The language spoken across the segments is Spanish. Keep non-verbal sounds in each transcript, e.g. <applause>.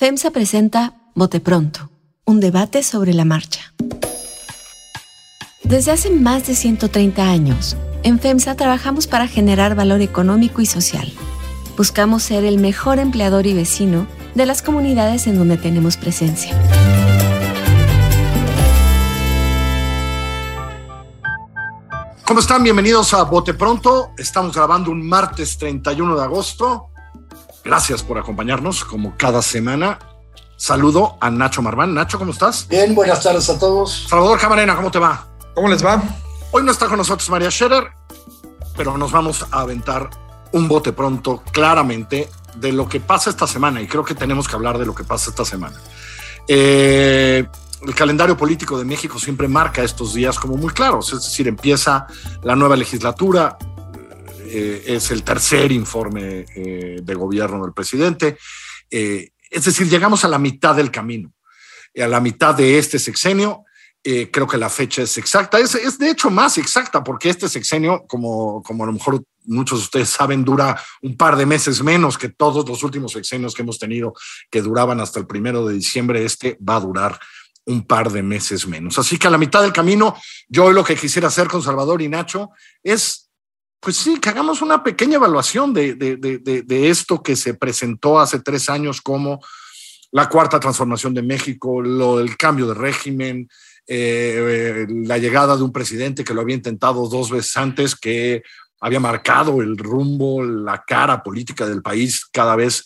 FEMSA presenta Bote Pronto, un debate sobre la marcha. Desde hace más de 130 años, en FEMSA trabajamos para generar valor económico y social. Buscamos ser el mejor empleador y vecino de las comunidades en donde tenemos presencia. ¿Cómo están? Bienvenidos a Bote Pronto. Estamos grabando un martes 31 de agosto. Gracias por acompañarnos como cada semana. Saludo a Nacho Marván. Nacho, ¿cómo estás? Bien, buenas tardes a todos. Salvador Camarena, ¿cómo te va? ¿Cómo les va? Hoy no está con nosotros María Scherer, pero nos vamos a aventar un bote pronto claramente de lo que pasa esta semana y creo que tenemos que hablar de lo que pasa esta semana. Eh, el calendario político de México siempre marca estos días como muy claros, es decir, empieza la nueva legislatura, eh, es el tercer informe eh, de gobierno del presidente. Eh, es decir, llegamos a la mitad del camino, a la mitad de este sexenio. creo que la fecha es exacta, es, es, de hecho más exacta, porque este sexenio, como, como a lo mejor muchos de ustedes saben, dura un par de meses menos que todos los últimos sexenios que hemos tenido, que duraban hasta el primero de diciembre. Este va a durar un par de meses menos. Así que a la mitad del camino, yo lo que quisiera hacer con Salvador y Nacho es pues sí, que hagamos una pequeña evaluación de, de, de, esto que se presentó hace tres años como la cuarta transformación de México, lo, el cambio de régimen, eh, la llegada de un presidente que lo había intentado dos veces antes, que había marcado el rumbo, la cara política del país cada vez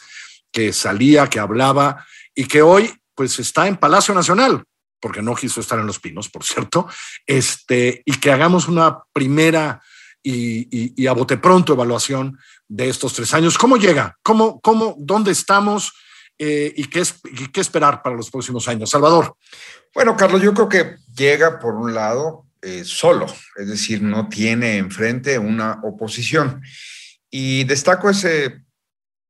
que salía, que hablaba, y que hoy pues está en Palacio Nacional, porque no quiso estar en Los Pinos, por cierto, este, y que hagamos una primera y, a bote pronto evaluación de estos tres años. ¿Cómo llega? ¿Cómo, cómo, ¿Dónde estamos? Eh, y, qué es, qué esperar para los próximos años? Salvador. Bueno, Carlos, yo creo que llega por un lado eh, solo, es decir, no tiene enfrente una oposición. Y destaco ese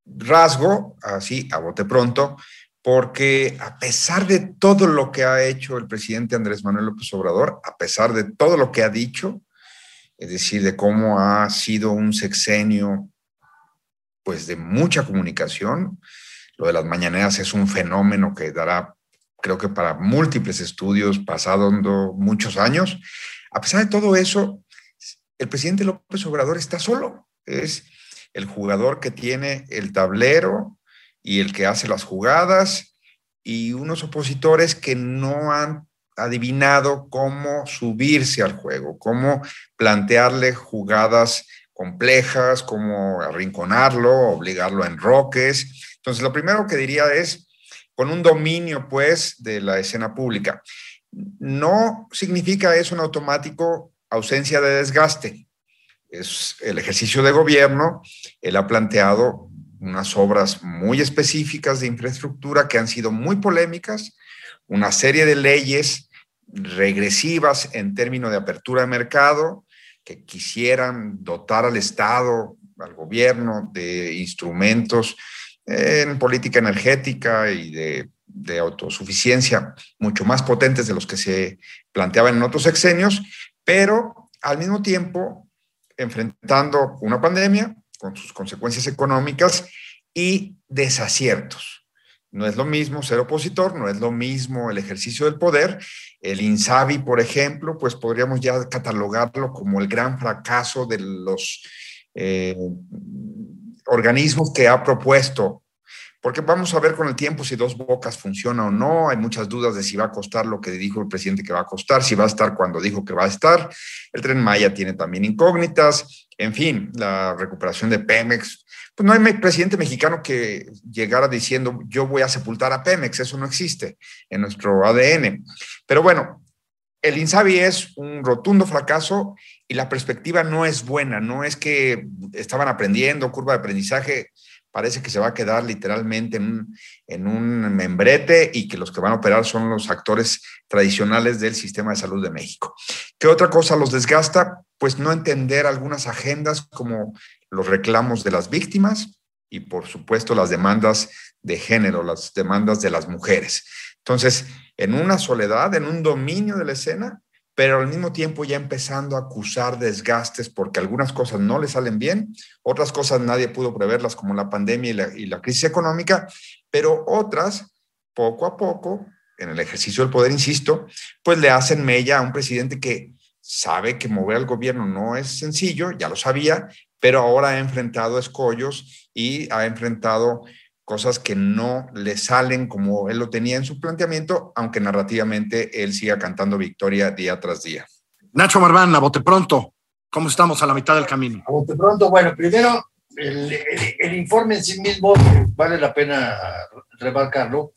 rasgo, así, a bote pronto, porque a pesar de todo lo que ha hecho el presidente Andrés Manuel López Obrador, a pesar de todo lo que ha dicho, es decir, de cómo ha sido un sexenio pues de mucha comunicación. Lo de las mañaneras es un fenómeno que dará, creo que para múltiples estudios pasando muchos años. A pesar de todo eso, el presidente López Obrador está solo. Es el jugador que tiene el tablero y el que hace las jugadas y unos opositores que no han adivinado cómo subirse al juego, cómo plantearle jugadas complejas, cómo arrinconarlo, obligarlo a enroques. Entonces, lo primero que diría es, con un dominio, pues, de la escena pública. No significa eso en automático ausencia de desgaste. Es el ejercicio de gobierno. Él ha planteado unas obras muy específicas de infraestructura que han sido muy polémicas, una serie de leyes regresivas en términos de apertura de mercado que quisieran dotar al Estado, al gobierno, de instrumentos en política energética y de, de autosuficiencia mucho más potentes de los que se planteaban en otros sexenios, pero al mismo tiempo enfrentando una pandemia con sus consecuencias económicas y desaciertos. No es lo mismo ser opositor, no es lo mismo el ejercicio del poder. El INSABI, por ejemplo, pues podríamos ya catalogarlo como el gran fracaso de los eh, organismos que ha propuesto porque vamos a ver con el tiempo si dos bocas funciona o no. Hay muchas dudas de si va a costar lo que dijo el presidente que va a costar, si va a estar cuando dijo que va a estar. El tren Maya tiene también incógnitas. En fin, la recuperación de Pemex. Pues no hay presidente mexicano que llegara diciendo yo voy a sepultar a Pemex. Eso no existe en nuestro ADN. Pero bueno, el INSABI es un rotundo fracaso y la perspectiva no es buena. No es que estaban aprendiendo, curva de aprendizaje parece que se va a quedar literalmente en un, membrete y que los que van a operar son los actores tradicionales del sistema de salud de México. ¿Qué otra cosa los desgasta? Pues no entender algunas agendas como los reclamos de las víctimas y por supuesto las demandas de género, las demandas de las mujeres. Entonces, en una soledad, en un dominio de la escena, pero al mismo tiempo ya empezando a acusar desgastes porque algunas cosas no le salen bien, otras cosas nadie pudo preverlas como la pandemia y la, crisis económica, pero otras poco a poco, en el ejercicio del poder, insisto, pues le hacen mella a un presidente que sabe que mover al gobierno no es sencillo, ya lo sabía, pero ahora ha enfrentado escollos y ha enfrentado cosas que no le salen como él lo tenía en su planteamiento, aunque narrativamente él siga cantando victoria día tras día. Nacho Marván, a bote pronto, ¿cómo estamos a la mitad del camino? A bote pronto, bueno, primero el, el, informe en sí mismo vale la pena remarcarlo,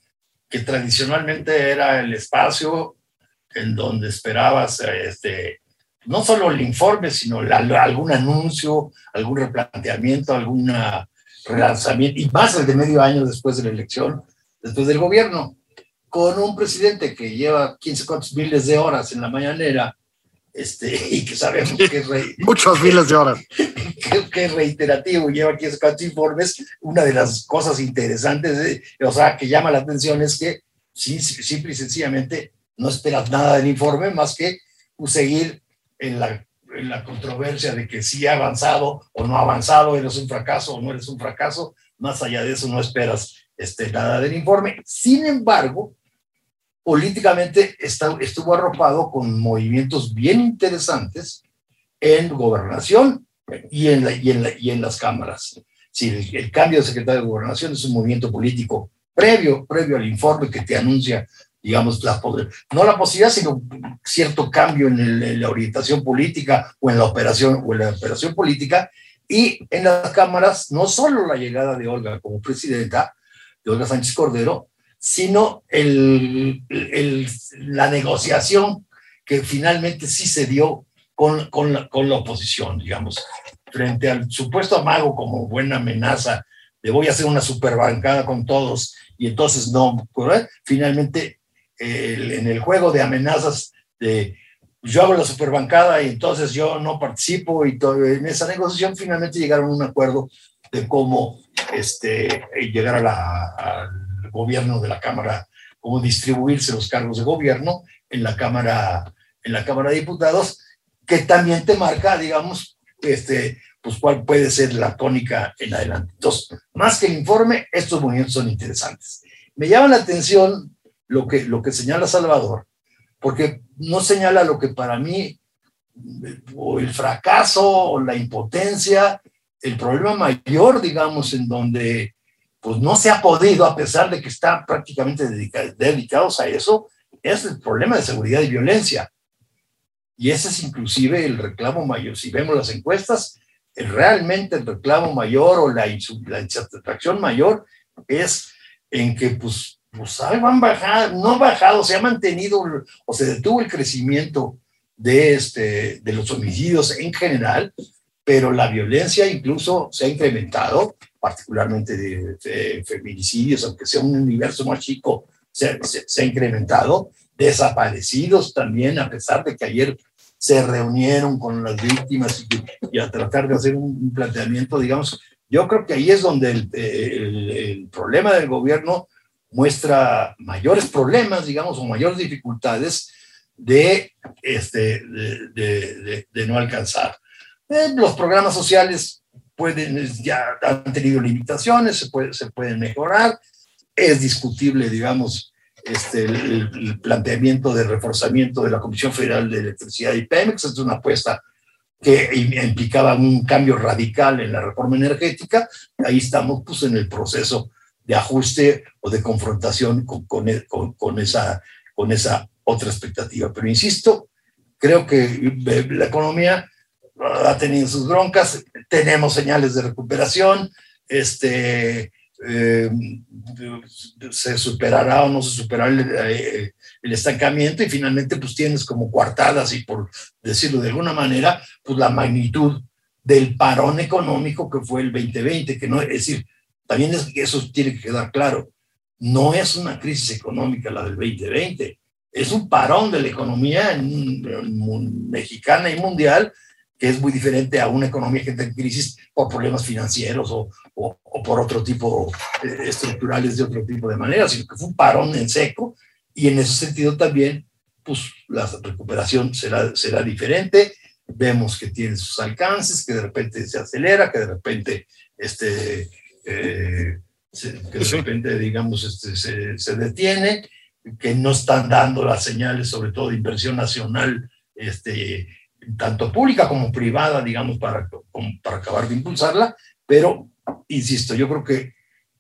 que tradicionalmente era el espacio en donde esperabas este, no solo el informe, sino algún anuncio, algún replanteamiento, alguna relanzamiento, y más el de medio año después de la elección, después del gobierno, con un presidente que lleva 15 cuantos miles de horas en la mañanera, este, <laughs> y que sabemos que es <laughs> muchos miles de horas. <laughs> Que, es reiterativo lleva 15 cuantos informes. Una de las cosas interesantes o sea que llama la atención es que sí, simple y sencillamente no esperas nada del informe más que seguir en la, la controversia de que si ha avanzado o no ha avanzado eres un fracaso o no eres un fracaso más allá de eso no esperas este, nada del informe sin embargo políticamente está, estuvo arropado con movimientos bien interesantes en gobernación y en, y en, y en las cámaras. Si el, el, cambio de secretario de gobernación es un movimiento político previo, previo al informe que te anuncia, digamos, la, no la posibilidad, sino cierto cambio en, la orientación política o en la operación, o en la operación política. Y en las cámaras, no solo la llegada de Olga como presidenta, de Olga Sánchez Cordero, sino el, el, la negociación que finalmente sí se dio con, con, la, con, la, oposición, digamos, frente al supuesto amago como buena amenaza de voy a hacer una superbancada con todos y entonces no, finalmente el, en el juego de amenazas de yo hago la superbancada y entonces yo no participo y todo, en esa negociación finalmente llegaron a un acuerdo de cómo este, llegar a la, a gobierno de la Cámara, cómo distribuirse los cargos de gobierno en la Cámara, en la Cámara de Diputados, que también te marca, digamos, este, pues cuál puede ser la tónica en adelante. Entonces, más que el informe, estos movimientos son interesantes. Me llama la atención lo que, lo que señala Salvador, porque no señala lo que para mí, o el fracaso, o la impotencia, el problema mayor, digamos, en donde pues no se ha podido, a pesar de que están prácticamente dedicados a eso, es el problema de seguridad y violencia. Y ese es inclusive el reclamo mayor. Si vemos las encuestas, realmente el reclamo mayor o la, la insatisfacción mayor es en que, pues, pues van bajado, no bajado, se ha mantenido o se detuvo el crecimiento de, este, de los homicidios en general, pero la violencia incluso se ha incrementado particularmente de, feminicidios, aunque sea un universo más chico, se, ha incrementado. Desaparecidos también, a pesar de que ayer se reunieron con las víctimas y, a tratar de hacer un, planteamiento, digamos, yo creo que ahí es donde el, problema del gobierno muestra mayores problemas, digamos, o mayores dificultades de, este, de, no alcanzar. Eh, los programas sociales pueden, ya han tenido limitaciones, se, puede, se pueden mejorar. Es discutible, digamos, este, el, planteamiento de reforzamiento de la Comisión Federal de Electricidad y Pemex. Es una apuesta que implicaba un cambio radical en la reforma energética. Ahí estamos pues, en el proceso de ajuste o de confrontación con, con, con, con esa, con esa otra expectativa. Pero insisto, creo que la economía ha tenido sus broncas, tenemos señales de recuperación, este, eh, se superará o no se superará el, eh, el, estancamiento y finalmente pues tienes como coartadas y por decirlo de alguna manera, pues la magnitud del parón económico que fue el 2020, que no, es decir, también es, eso tiene que quedar claro, no es una crisis económica la del 2020, es un parón de la economía mexicana y mundial que es muy diferente a una economía que está en crisis por problemas financieros o, o, o por otro tipo eh, estructurales de otro tipo de manera, sino que fue un parón en seco. Y en ese sentido también, pues la recuperación será, será diferente. Vemos que tiene sus alcances, que de repente se acelera, que de repente este, eh, que de repente, digamos, este, se, se, detiene, que no están dando las señales, sobre todo de inversión nacional, este, tanto pública como privada, digamos, para, para acabar de impulsarla, pero, insisto, yo creo que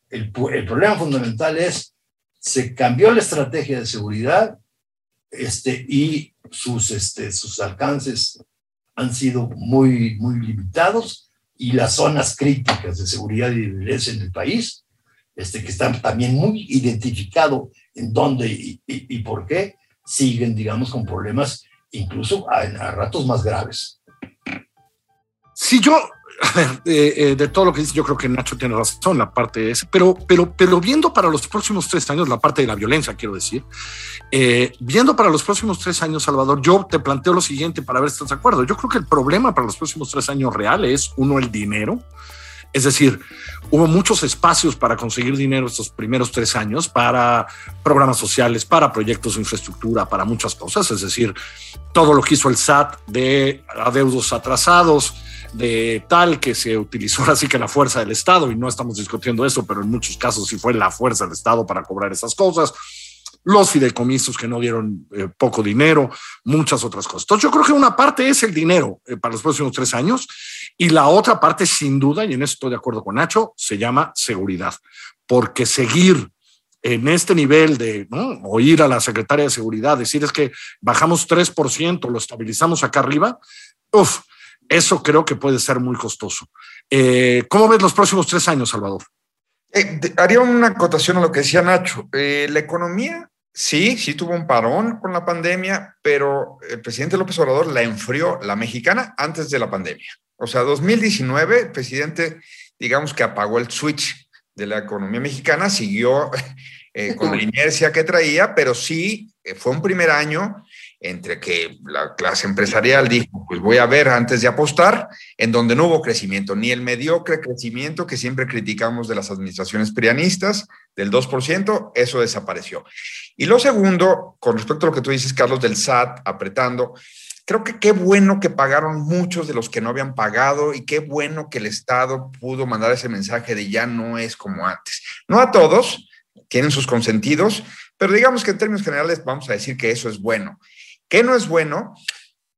el, el problema fundamental es, se cambió la estrategia de seguridad este, y sus, este, sus alcances han sido muy, muy limitados y las zonas críticas de seguridad y violencia en el país, este, que están también muy identificados en dónde y, y, por qué, siguen, digamos, con problemas incluso a, a ratos más graves. Si yo <laughs> eh, eh, de todo lo que dice, yo creo que Nacho tiene razón, la parte ese, pero, pero, pero viendo para los próximos tres años, la parte de la violencia, quiero decir, eh, viendo para los próximos tres años, Salvador, yo te planteo lo siguiente para ver si estás de acuerdo. Yo creo que el problema para los próximos tres años real es, uno, el dinero. Es decir, hubo muchos espacios para conseguir dinero estos primeros tres años para programas sociales, para proyectos de infraestructura, para muchas cosas. Es decir, todo lo que hizo el SAT de adeudos atrasados, de tal que se utilizó así que la fuerza del Estado, y no estamos discutiendo eso, pero en muchos casos sí fue la fuerza del Estado para cobrar esas cosas, los fideicomisos que no dieron eh, poco dinero, muchas otras cosas. Entonces yo creo que una parte es el dinero eh, para los próximos tres años y la otra parte sin duda, y en eso estoy de acuerdo con Nacho, se llama seguridad, porque seguir en este nivel de oír a la secretaria de seguridad decir es que bajamos 3%, lo estabilizamos acá arriba, uff, eso creo que puede ser muy costoso. Eh, ¿Cómo ves los próximos tres años, Salvador? Eh, haría una acotación a lo que decía Nacho. Eh, la economía, sí, sí tuvo un parón con la pandemia, pero el presidente López Obrador la enfrió, la mexicana, antes de la pandemia. O sea, 2019, el presidente, digamos que apagó el switch de la economía mexicana, siguió <laughs> con la inercia que traía, pero sí fue un primer año entre que la clase empresarial dijo, pues voy a ver antes de apostar, en donde no hubo crecimiento, ni el mediocre crecimiento que siempre criticamos de las administraciones prianistas, del 2%, eso desapareció. Y lo segundo, con respecto a lo que tú dices, Carlos, del SAT apretando, creo que qué bueno que pagaron muchos de los que no habían pagado y qué bueno que el Estado pudo mandar ese mensaje de ya no es como antes. No a todos, tienen sus consentidos, pero digamos que en términos generales vamos a decir que eso es bueno. ¿Qué no es bueno?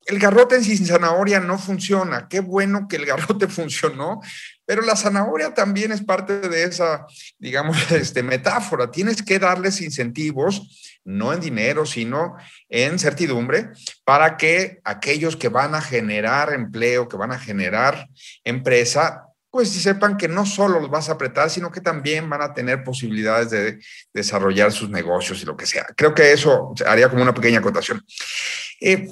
El garrote sin zanahoria no funciona. Qué bueno que el garrote <laughs> funcionó, pero la zanahoria también es parte de esa, digamos, <laughs> este, metáfora. Tienes que darles incentivos, no en dinero, sino en certidumbre, para que aquellos que van a generar empleo, que van a generar empresa, pues sepan que no solo los vas a apretar, sino que también van a tener posibilidades de desarrollar sus negocios y lo que sea. Creo que eso haría como una pequeña acotación. Eh,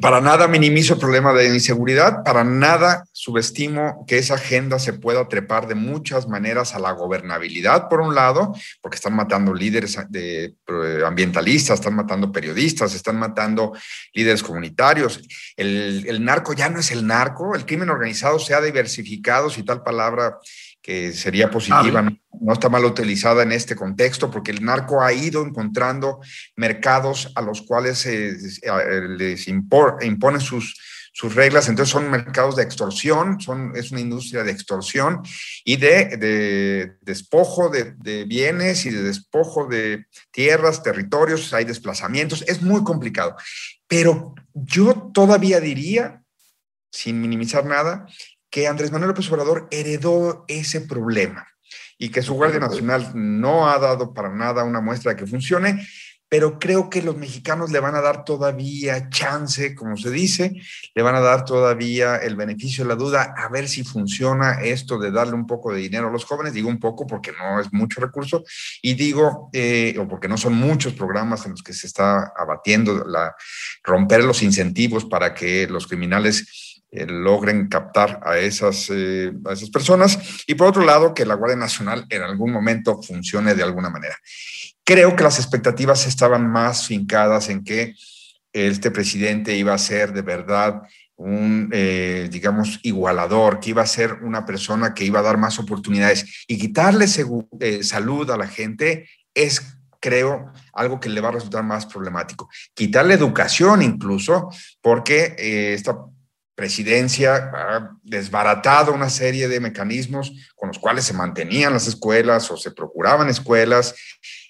para nada minimizo el problema de inseguridad, para nada subestimo que esa agenda se pueda trepar de muchas maneras a la gobernabilidad, por un lado, porque están matando líderes de, eh, ambientalistas, están matando periodistas, están matando líderes comunitarios. El, el narco ya no es el narco, el crimen organizado se ha diversificado, si tal palabra que sería positiva, no, está mal utilizada en este contexto, porque el narco ha ido encontrando mercados a los cuales les impone sus, sus reglas, entonces son mercados de extorsión, son, es una industria de extorsión y de, despojo de, de, bienes y de despojo de tierras, territorios, hay desplazamientos, es muy complicado. Pero yo todavía diría, sin minimizar nada, que Andrés Manuel López Obrador heredó ese problema y que su Guardia Nacional no ha dado para nada una muestra de que funcione, pero creo que los mexicanos le van a dar todavía chance, como se dice, le van a dar todavía el beneficio de la duda a ver si funciona esto de darle un poco de dinero a los jóvenes. Digo un poco porque no es mucho recurso y digo, eh, o porque no son muchos programas en los que se está abatiendo la, romper los incentivos para que los criminales logren captar a esas, eh, a esas personas y por otro lado que la Guardia Nacional en algún momento funcione de alguna manera. Creo que las expectativas estaban más fincadas en que este presidente iba a ser de verdad un, eh, digamos, igualador, que iba a ser una persona que iba a dar más oportunidades y quitarle salud a la gente es creo, algo que le va a resultar más problemático. Quitarle educación incluso, porque esta presidencia ha desbaratado una serie de mecanismos con los cuales se mantenían las escuelas o se procuraban escuelas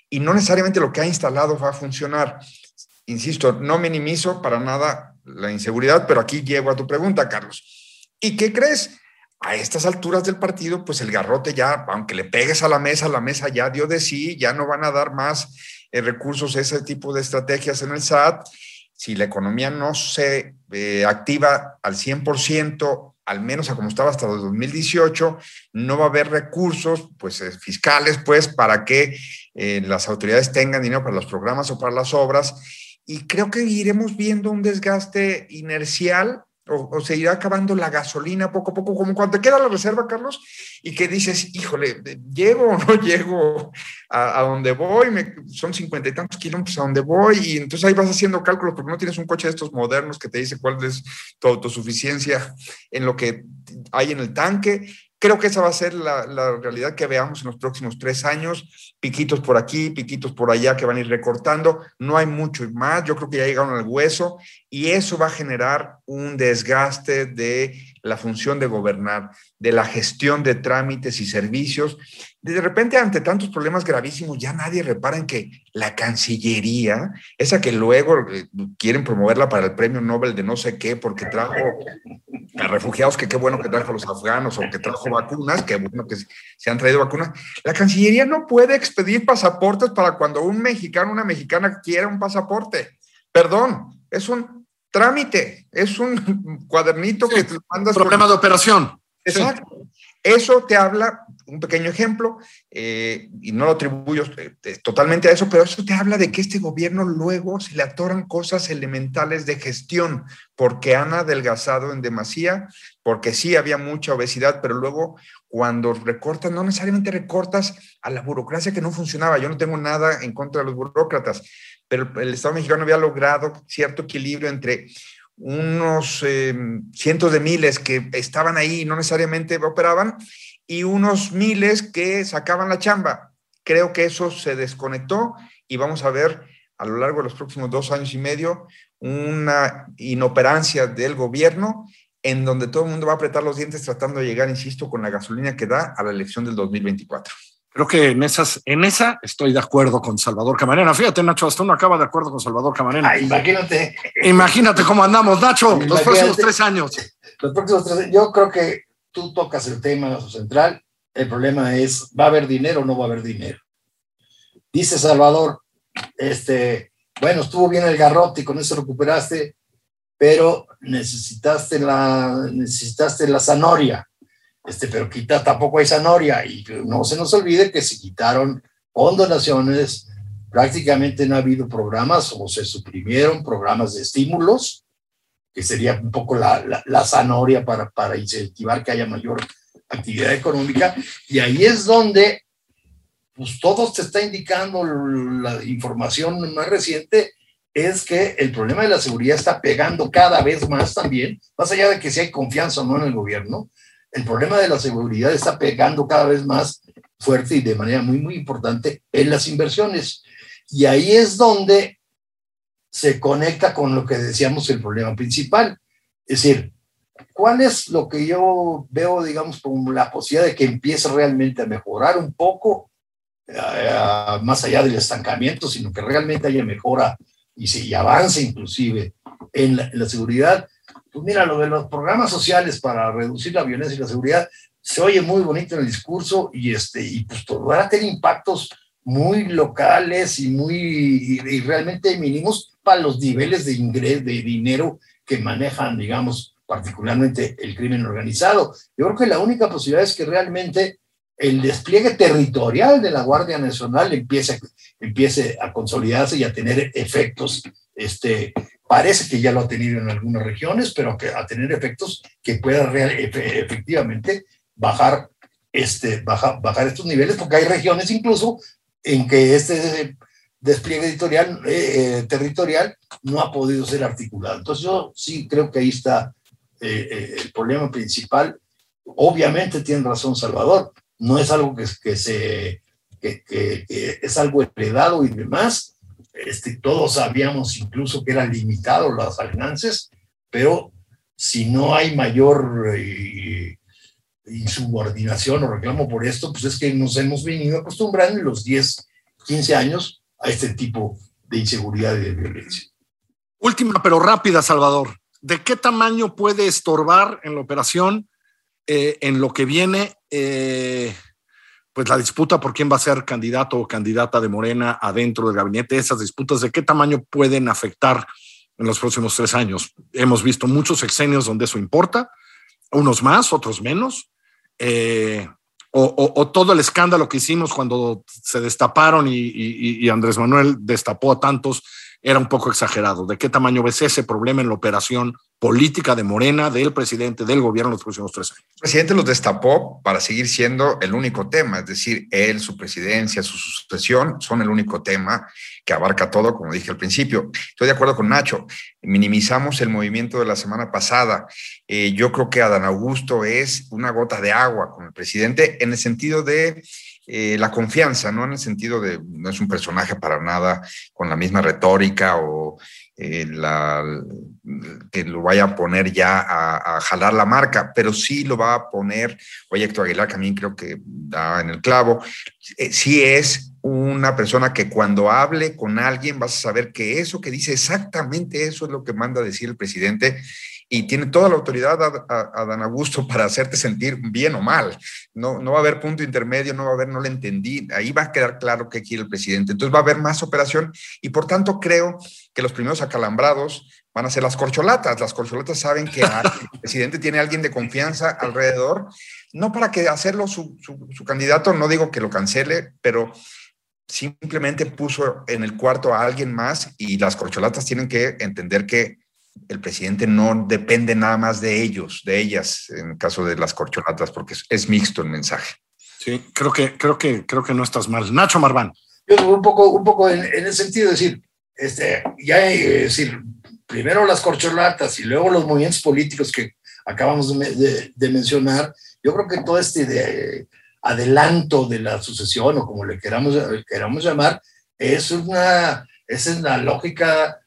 y no necesariamente lo que ha instalado va a funcionar. Insisto, no minimizo para nada la inseguridad, pero aquí llego a tu pregunta, Carlos. ¿Y qué crees? A estas alturas del partido, pues el garrote ya, aunque le pegues a la mesa, la mesa ya dio de sí, ya no van a dar más eh, recursos, ese tipo de estrategias en el SAT. Si la economía no se eh, activa al 100%, al menos a como estaba hasta 2018, no va a haber recursos pues, eh, fiscales pues, para que las autoridades tengan dinero para los programas o para las obras. Y creo que iremos viendo un desgaste inercial o, se irá acabando la gasolina poco a poco, como cuando te queda la reserva, Carlos, y que dices, híjole, ¿llego o no <laughs> llego a, donde voy? son cincuenta y tantos kilómetros a donde voy, y entonces ahí vas haciendo cálculos porque no tienes un coche de estos modernos que te dice cuál es tu autosuficiencia en lo que hay en el tanque, Creo que esa va a ser la, realidad que veamos en los próximos tres años. Piquitos por aquí, piquitos por allá que van a ir recortando. No hay mucho más. Yo creo que ya llegaron al hueso y eso va a generar un desgaste de la función de gobernar, de la gestión de trámites y servicios. De repente, ante tantos problemas gravísimos, ya nadie repara en que la Cancillería, esa que luego eh, quieren promoverla para el premio Nobel de no sé qué, porque trajo a refugiados, que qué bueno que trajo a los afganos o que trajo vacunas, qué bueno que se han traído vacunas. La Cancillería no puede expedir pasaportes para cuando un mexicano, una mexicana quiera un pasaporte. Perdón, es un trámite, es un cuadernito que te mandas. Problema de operación. Exacto. Eso te habla, un pequeño ejemplo, eh, y no lo atribuyo eh, totalmente a eso, pero eso te habla de que este gobierno luego se le atoran cosas elementales de gestión, porque han adelgazado en demasía, porque sí había mucha obesidad, pero luego cuando recortas, no necesariamente recortas a la burocracia que no funcionaba. Yo no tengo nada en contra de los burócratas, pero el Estado mexicano había logrado cierto equilibrio entre unos em, cientos de miles que estaban ahí y no necesariamente operaban, y unos miles que sacaban la chamba. Creo que eso se desconectó y vamos a ver a lo largo de los próximos dos años y medio una inoperancia del gobierno en donde todo el mundo va a apretar los dientes tratando de llegar, insisto, con la gasolina que da a la elección del 2024. Creo que en, esas, en esa estoy de acuerdo con Salvador Camarena. Fíjate, Nacho, hasta uno acaba de acuerdo con Salvador Camarena. imagínate. Imagínate cómo andamos, Nacho, los próximos tres años. Los próximos tres Yo creo que tú tocas el tema central. El problema es, ¿va a haber dinero o no va a haber dinero? Dice Salvador, este, bueno, estuvo bien el garrote y con eso recuperaste, pero necesitaste la, necesitaste la zanahoria este, pero quita, tampoco hay zanahoria. Y no se nos olvide que se quitaron con donaciones, prácticamente no ha habido programas o se suprimieron programas de estímulos, que sería un poco la, la, zanahoria para, para incentivar que haya mayor actividad económica. Y ahí es donde pues todo te está indicando la información más reciente, es que el problema de la seguridad está pegando cada vez más también, más allá de que si hay confianza o no en el gobierno, el problema de la seguridad está pegando cada vez más fuerte y de manera muy, muy importante en las inversiones. Y ahí es donde se conecta con lo que decíamos el problema principal. Es decir, ¿cuál es lo que yo veo, digamos, como la posibilidad de que empiece realmente a mejorar un poco, eh, más allá del estancamiento, sino que realmente haya mejora y, se, avance inclusive en la seguridad? Pues mira, lo de los programas sociales para reducir la violencia y la seguridad se oye muy bonito en el discurso y, este, y pues van a tener impactos muy locales y muy y, realmente mínimos para los niveles de ingreso, de dinero que manejan, digamos, particularmente el crimen organizado. Yo creo que la única posibilidad es que realmente el despliegue territorial de la Guardia Nacional empiece, empiece a consolidarse y a tener efectos este, Parece que ya lo ha tenido en algunas regiones, pero que a tener efectos que puedan efectivamente bajar, este, bajar, estos niveles, porque hay regiones incluso en que este despliegue editorial, eh, eh, territorial no ha podido ser articulado. Entonces yo sí creo que ahí está eh, el problema principal. Obviamente tiene razón Salvador, no es algo que, se, es algo heredado y demás, este, todos sabíamos incluso que eran limitados las alcances, pero si no hay mayor eh, insubordinación o reclamo por esto, pues es que nos hemos venido acostumbrando en los 10, 15 años a este tipo de inseguridad y de violencia. Última pero rápida, Salvador. ¿De qué tamaño puede estorbar en la operación, eh, en lo que viene, eh, pues la disputa por quién va a ser candidato o candidata de Morena adentro del gabinete? Esas disputas, ¿de qué tamaño pueden afectar en los próximos tres años? Hemos visto muchos exenios donde eso importa, unos más, otros menos. Eh, o, todo el escándalo que hicimos cuando se destaparon y, Andrés Manuel destapó a tantos era un poco exagerado. ¿De qué tamaño ves ese problema en la operación política de Morena, del presidente, del gobierno en los próximos tres años? El presidente los destapó para seguir siendo el único tema, es decir, él, su presidencia, su sucesión son el único tema que abarca todo, como dije al principio. Estoy de acuerdo con Nacho, minimizamos el movimiento de la semana pasada. Eh, yo creo que Adán Augusto es una gota de agua con el presidente en el sentido de eh, la confianza, no en el sentido de no es un personaje para nada con la misma retórica o eh, que lo vaya a poner ya a, jalar la marca, pero sí lo va a poner, oye Héctor Aguilar también creo que da en el clavo, eh, sí es una persona que cuando hable con alguien vas a saber que eso que dice exactamente eso es lo que manda decir el presidente y tiene toda la autoridad a, Dan Augusto para hacerte sentir bien o mal. No, no va a haber punto intermedio, no va a haber, no le entendí. Ahí va a quedar claro qué quiere el presidente. Entonces va a haber más operación y por tanto creo que los primeros acalambrados van a ser las corcholatas. Las corcholatas saben que <laughs> el presidente tiene a alguien de confianza alrededor, no para que hacerlo su, su candidato, no digo que lo cancele, pero simplemente puso en el cuarto a alguien más y las corcholatas tienen que entender que el presidente no depende nada más de ellos, de ellas, en el caso de las corcholatas, porque es, mixto el mensaje. Sí, creo que, creo que, creo que no estás mal. Nacho Marván. Yo un poco, un poco en, el sentido de decir, este, ya decir, primero las corcholatas y luego los movimientos políticos que acabamos de, mencionar, yo creo que todo este adelanto de la sucesión o como le queramos, queramos llamar, es una, es una lógica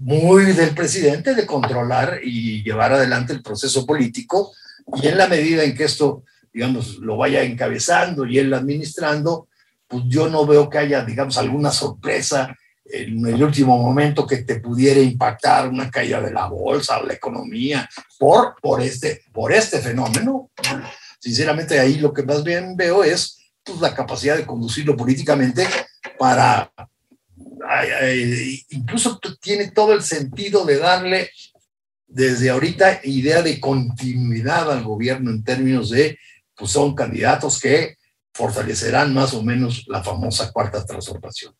muy del presidente de controlar y llevar adelante el proceso político y en la medida en que esto, digamos, lo vaya encabezando y él administrando, pues yo no veo que haya, digamos, alguna sorpresa en el último momento que te pudiera impactar una caída de la bolsa o la economía por, por, este, por este fenómeno. Sinceramente ahí lo que más bien veo es pues, la capacidad de conducirlo políticamente para incluso tiene todo el sentido de darle desde ahorita idea de continuidad al gobierno en términos de, pues son candidatos que fortalecerán más o menos la famosa cuarta transformación.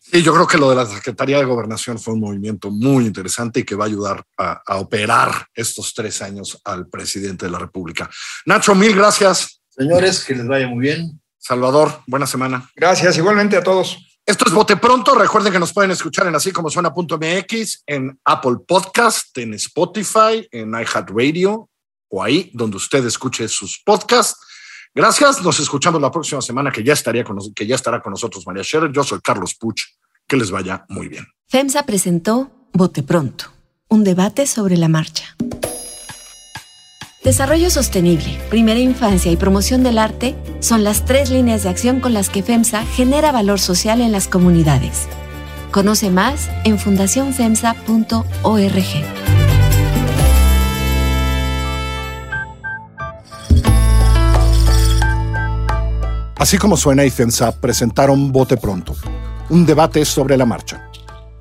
Sí, yo creo que lo de la Secretaría de Gobernación fue un movimiento muy interesante y que va a ayudar a, a, operar estos tres años al presidente de la República. Nacho, mil gracias. Señores, que les vaya muy bien. Salvador, buena semana. Gracias, igualmente a todos. Esto es Bote Pronto. Recuerden que nos pueden escuchar en así como suena.mx, en Apple Podcast, en Spotify, en iHeartRadio o ahí donde usted escuche sus podcasts. Gracias. Nos escuchamos la próxima semana que ya estaría que ya estará con nosotros María Scherer. Yo soy Carlos Puch. Que les vaya muy bien. FEMSA presentó Bote Pronto, un debate sobre la marcha. Desarrollo sostenible, primera infancia y promoción del arte son las tres líneas de acción con las que FEMSA genera valor social en las comunidades. Conoce más en fundacionfemsa.org. Así como suena y FEMSA presentaron Bote Pronto, un debate sobre la marcha.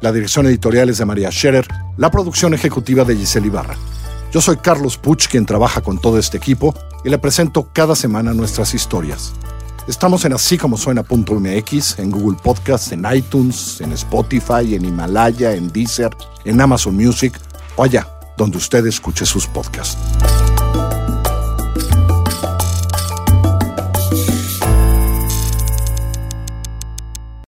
La dirección editorial es de María Scherer, la producción ejecutiva de Giselle Ibarra. Yo soy Carlos Puch, quien trabaja con todo este equipo, y le presento cada semana nuestras historias. Estamos en así como suena.mx, en Google Podcast, en iTunes, en Spotify, en Himalaya, en Deezer, en Amazon Music o allá donde usted escuche sus podcasts.